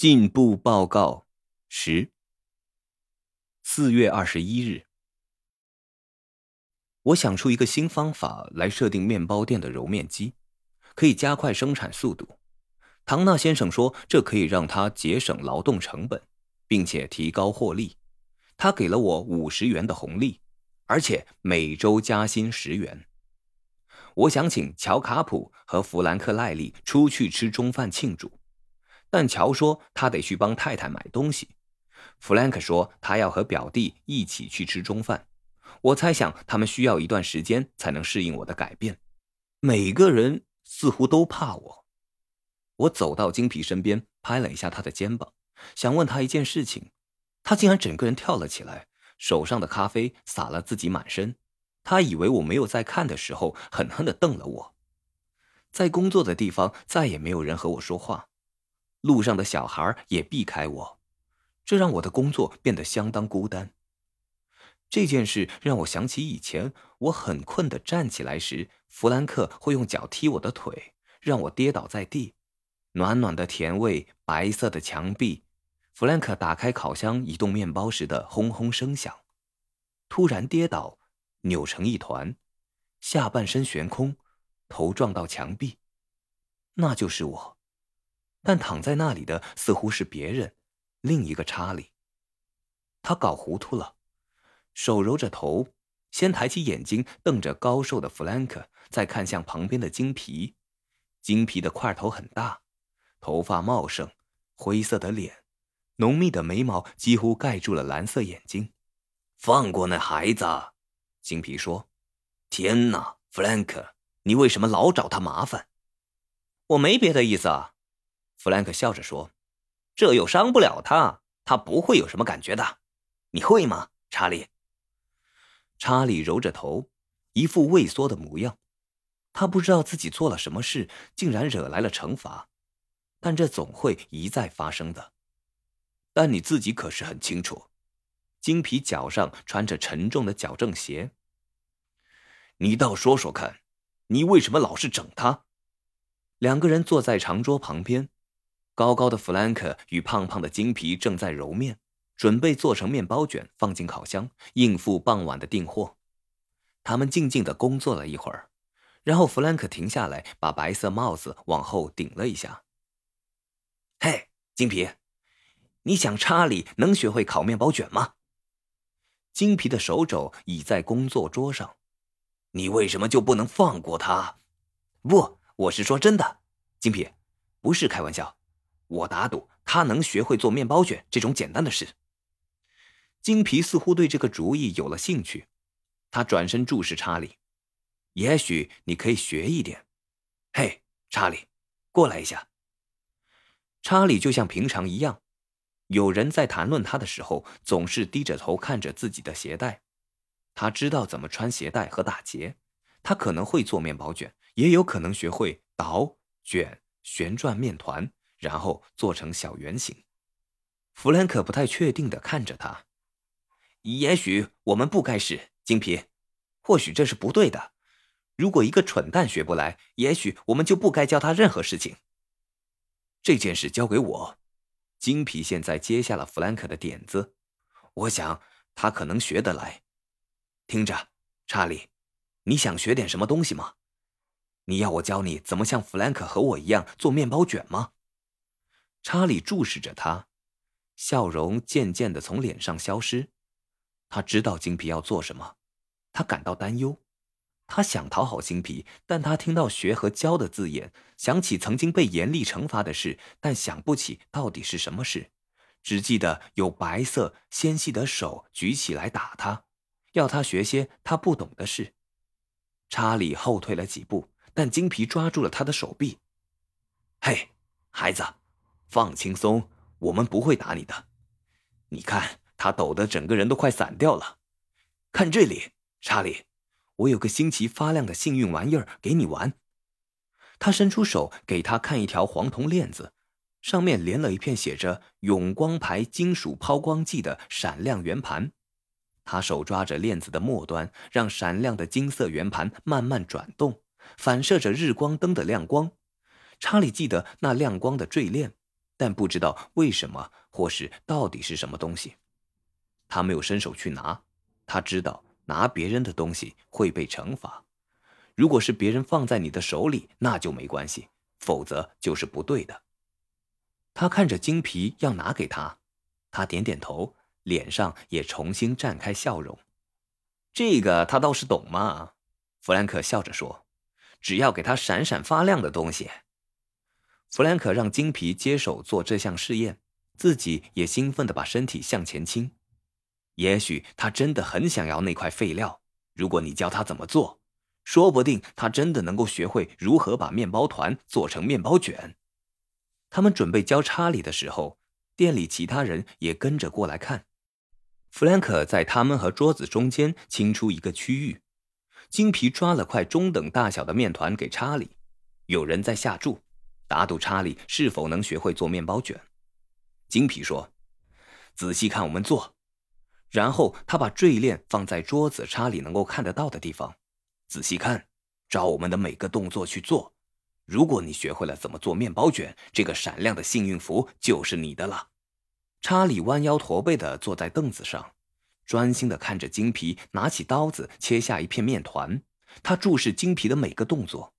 进步报告十。四月二十一日，我想出一个新方法来设定面包店的揉面机，可以加快生产速度。唐纳先生说，这可以让他节省劳动成本，并且提高获利。他给了我五十元的红利，而且每周加薪十元。我想请乔卡普和弗兰克赖利出去吃中饭庆祝。但乔说他得去帮太太买东西，弗兰克说他要和表弟一起去吃中饭。我猜想他们需要一段时间才能适应我的改变。每个人似乎都怕我。我走到金皮身边，拍了一下他的肩膀，想问他一件事情。他竟然整个人跳了起来，手上的咖啡洒了自己满身。他以为我没有在看的时候，狠狠地瞪了我。在工作的地方，再也没有人和我说话。路上的小孩也避开我，这让我的工作变得相当孤单。这件事让我想起以前我很困的站起来时，弗兰克会用脚踢我的腿，让我跌倒在地。暖暖的甜味，白色的墙壁，弗兰克打开烤箱移动面包时的轰轰声响，突然跌倒，扭成一团，下半身悬空，头撞到墙壁，那就是我。但躺在那里的似乎是别人，另一个查理。他搞糊涂了，手揉着头，先抬起眼睛瞪着高瘦的弗兰克，再看向旁边的金皮。金皮的块头很大，头发茂盛，灰色的脸，浓密的眉毛几乎盖住了蓝色眼睛。放过那孩子，金皮说：“天哪，弗兰克，你为什么老找他麻烦？”我没别的意思啊。弗兰克笑着说：“这又伤不了他，他不会有什么感觉的。你会吗，查理？”查理揉着头，一副畏缩的模样。他不知道自己做了什么事，竟然惹来了惩罚，但这总会一再发生的。但你自己可是很清楚。金皮脚上穿着沉重的矫正鞋。你倒说说看，你为什么老是整他？两个人坐在长桌旁边。高高的弗兰克与胖胖的金皮正在揉面，准备做成面包卷，放进烤箱，应付傍晚的订货。他们静静的工作了一会儿，然后弗兰克停下来，把白色帽子往后顶了一下。“嘿，金皮，你想查理能学会烤面包卷吗？”金皮的手肘倚在工作桌上，“你为什么就不能放过他？”“不，我是说真的，金皮，不是开玩笑。”我打赌他能学会做面包卷这种简单的事。金皮似乎对这个主意有了兴趣，他转身注视查理：“也许你可以学一点。”“嘿，查理，过来一下。”查理就像平常一样，有人在谈论他的时候，总是低着头看着自己的鞋带。他知道怎么穿鞋带和打结，他可能会做面包卷，也有可能学会捣卷、旋转面团。然后做成小圆形。弗兰克不太确定的看着他。也许我们不该试，金皮。或许这是不对的。如果一个蠢蛋学不来，也许我们就不该教他任何事情。这件事交给我。金皮现在接下了弗兰克的点子。我想他可能学得来。听着，查理，你想学点什么东西吗？你要我教你怎么像弗兰克和我一样做面包卷吗？查理注视着他，笑容渐渐的从脸上消失。他知道金皮要做什么，他感到担忧。他想讨好金皮，但他听到“学”和“教”的字眼，想起曾经被严厉惩罚的事，但想不起到底是什么事，只记得有白色纤细的手举起来打他，要他学些他不懂的事。查理后退了几步，但金皮抓住了他的手臂。“嘿，孩子。”放轻松，我们不会打你的。你看他抖得整个人都快散掉了。看这里，查理，我有个新奇发亮的幸运玩意儿给你玩。他伸出手给他看一条黄铜链子，上面连了一片写着“永光牌金属抛光剂”的闪亮圆盘。他手抓着链子的末端，让闪亮的金色圆盘慢慢转动，反射着日光灯的亮光。查理记得那亮光的坠链。但不知道为什么或是到底是什么东西。他没有伸手去拿，他知道拿别人的东西会被惩罚。如果是别人放在你的手里，那就没关系，否则就是不对的。他看着金皮要拿给他，他点点头，脸上也重新绽开笑容。这个他倒是懂嘛，弗兰克笑着说：“只要给他闪闪发亮的东西。”弗兰克让金皮接手做这项试验，自己也兴奋地把身体向前倾。也许他真的很想要那块废料。如果你教他怎么做，说不定他真的能够学会如何把面包团做成面包卷。他们准备教查理的时候，店里其他人也跟着过来看。弗兰克在他们和桌子中间清出一个区域，金皮抓了块中等大小的面团给查理。有人在下注，打赌查理是否能学会做面包卷。金皮说：“仔细看我们做。”然后他把坠链放在桌子查理能够看得到的地方，仔细看，照我们的每个动作去做。如果你学会了怎么做面包卷，这个闪亮的幸运符就是你的了。查理弯腰驼背的坐在凳子上，专心的看着金皮拿起刀子切下一片面团。他注视金皮的每个动作，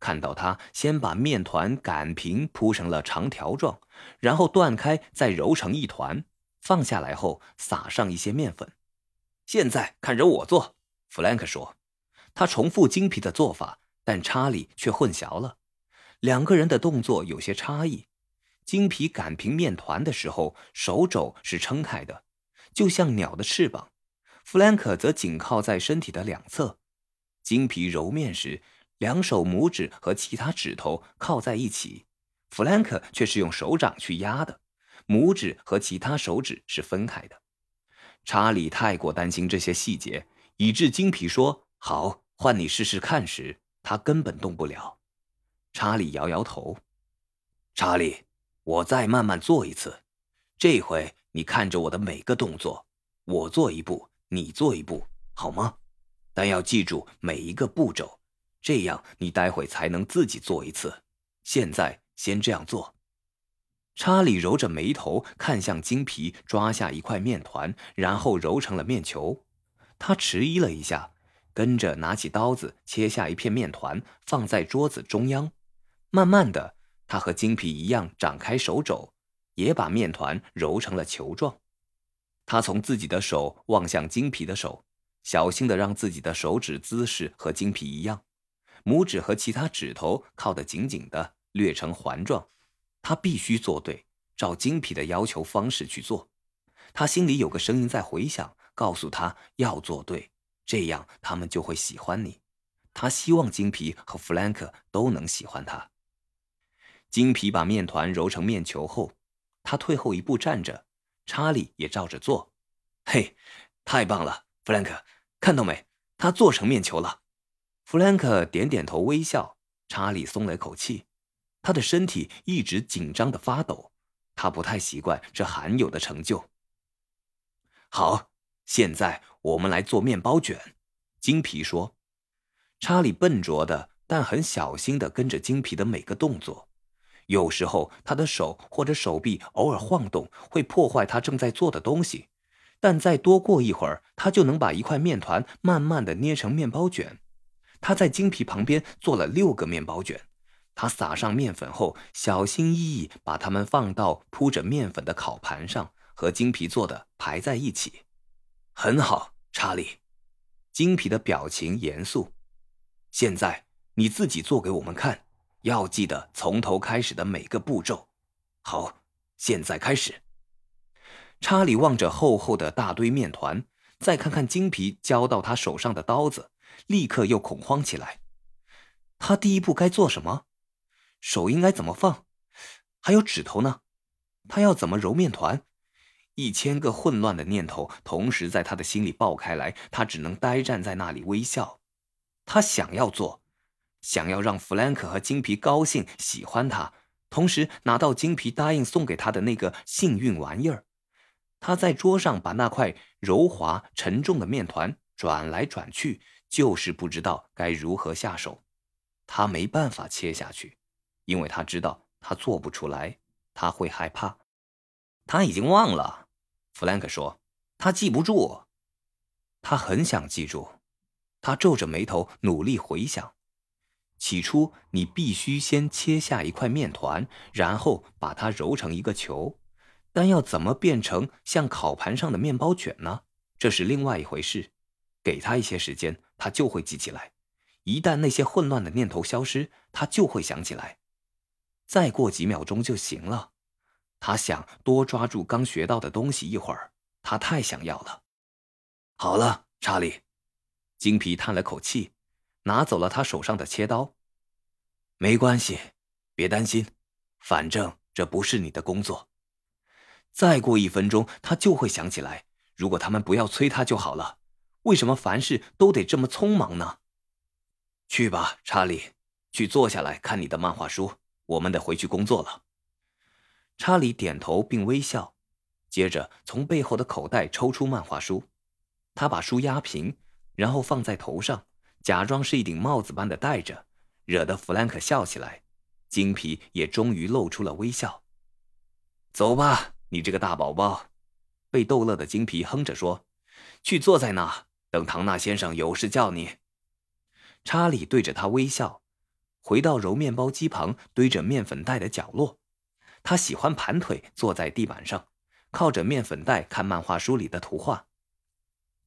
看到他先把面团擀平铺成了长条状，然后断开，再揉成一团，放下来后撒上一些面粉。现在看着我做，弗兰克说。他重复金皮的做法，但查理却混淆了，两个人的动作有些差异。金皮擀平面团的时候，手肘是撑开的，就像鸟的翅膀；弗兰克则紧靠在身体的两侧。金皮揉面时，两手拇指和其他指头靠在一起，弗兰克却是用手掌去压的，拇指和其他手指是分开的。查理太过担心这些细节，以致金皮说：“好，换你试试看。”时，他根本动不了。查理摇摇头。查理。我再慢慢做一次，这回你看着我的每个动作，我做一步，你做一步，好吗？但要记住每一个步骤，这样你待会才能自己做一次。现在先这样做。查理揉着眉头看向金皮，抓下一块面团，然后揉成了面球。他迟疑了一下，跟着拿起刀子切下一片面团，放在桌子中央，慢慢的。他和金皮一样，展开手肘，也把面团揉成了球状。他从自己的手望向金皮的手，小心的让自己的手指姿势和金皮一样，拇指和其他指头靠得紧紧的，略成环状。他必须做对，照金皮的要求方式去做。他心里有个声音在回响，告诉他要做对，这样他们就会喜欢你。他希望金皮和弗兰克都能喜欢他。金皮把面团揉成面球后，他退后一步站着，查理也照着做。嘿，太棒了，弗兰克，看到没？他做成面球了。弗兰克点点头微笑。查理松了口气，他的身体一直紧张的发抖，他不太习惯这罕有的成就。好，现在我们来做面包卷。金皮说。查理笨拙的，但很小心的跟着金皮的每个动作。有时候，他的手或者手臂偶尔晃动，会破坏他正在做的东西。但再多过一会儿，他就能把一块面团慢慢的捏成面包卷。他在金皮旁边做了六个面包卷。他撒上面粉后，小心翼翼把它们放到铺着面粉的烤盘上，和金皮做的排在一起。很好，查理。金皮的表情严肃。现在你自己做给我们看。要记得从头开始的每个步骤。好，现在开始。查理望着厚厚的大堆面团，再看看金皮交到他手上的刀子，立刻又恐慌起来。他第一步该做什么？手应该怎么放？还有指头呢？他要怎么揉面团？一千个混乱的念头同时在他的心里爆开来，他只能呆站在那里微笑。他想要做。想要让弗兰克和金皮高兴、喜欢他，同时拿到金皮答应送给他的那个幸运玩意儿。他在桌上把那块柔滑沉重的面团转来转去，就是不知道该如何下手。他没办法切下去，因为他知道他做不出来。他会害怕。他已经忘了，弗兰克说，他记不住。他很想记住，他皱着眉头努力回想。起初，你必须先切下一块面团，然后把它揉成一个球。但要怎么变成像烤盘上的面包卷呢？这是另外一回事。给他一些时间，他就会记起来。一旦那些混乱的念头消失，他就会想起来。再过几秒钟就行了。他想多抓住刚学到的东西一会儿，他太想要了。好了，查理，金皮叹了口气。拿走了他手上的切刀。没关系，别担心，反正这不是你的工作。再过一分钟，他就会想起来。如果他们不要催他就好了。为什么凡事都得这么匆忙呢？去吧，查理，去坐下来看你的漫画书。我们得回去工作了。查理点头并微笑，接着从背后的口袋抽出漫画书。他把书压平，然后放在头上。假装是一顶帽子般的戴着，惹得弗兰克笑起来。金皮也终于露出了微笑。走吧，你这个大宝宝！被逗乐的金皮哼着说：“去坐在那，等唐纳先生有事叫你。”查理对着他微笑，回到揉面包机旁堆着面粉袋的角落。他喜欢盘腿坐在地板上，靠着面粉袋看漫画书里的图画。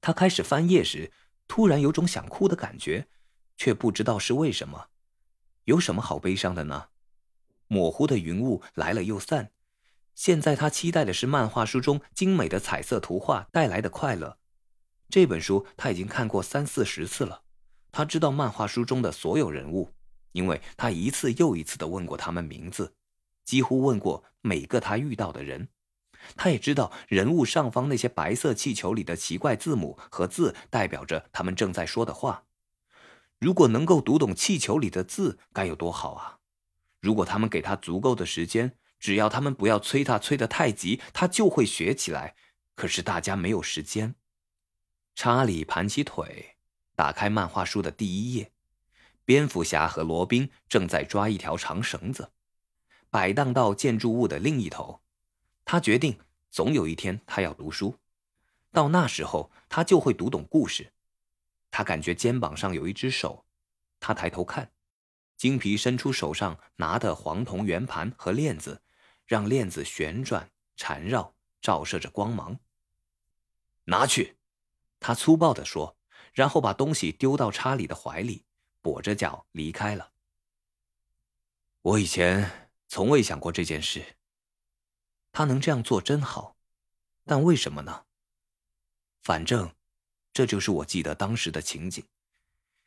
他开始翻页时。突然有种想哭的感觉，却不知道是为什么。有什么好悲伤的呢？模糊的云雾来了又散。现在他期待的是漫画书中精美的彩色图画带来的快乐。这本书他已经看过三四十次了。他知道漫画书中的所有人物，因为他一次又一次的问过他们名字，几乎问过每个他遇到的人。他也知道人物上方那些白色气球里的奇怪字母和字代表着他们正在说的话。如果能够读懂气球里的字，该有多好啊！如果他们给他足够的时间，只要他们不要催他催得太急，他就会学起来。可是大家没有时间。查理盘起腿，打开漫画书的第一页，蝙蝠侠和罗宾正在抓一条长绳子，摆荡到建筑物的另一头。他决定，总有一天他要读书，到那时候他就会读懂故事。他感觉肩膀上有一只手，他抬头看，金皮伸出手上拿的黄铜圆盘和链子，让链子旋转缠绕，照射着光芒。拿去，他粗暴地说，然后把东西丢到查理的怀里，跛着脚离开了。我以前从未想过这件事。他能这样做真好，但为什么呢？反正，这就是我记得当时的情景，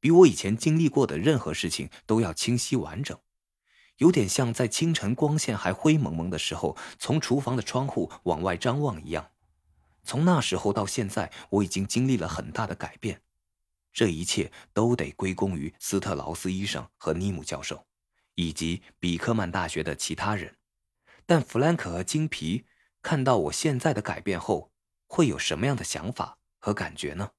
比我以前经历过的任何事情都要清晰完整，有点像在清晨光线还灰蒙蒙的时候，从厨房的窗户往外张望一样。从那时候到现在，我已经经历了很大的改变，这一切都得归功于斯特劳斯医生和尼姆教授，以及比克曼大学的其他人。但弗兰克和金皮看到我现在的改变后，会有什么样的想法和感觉呢？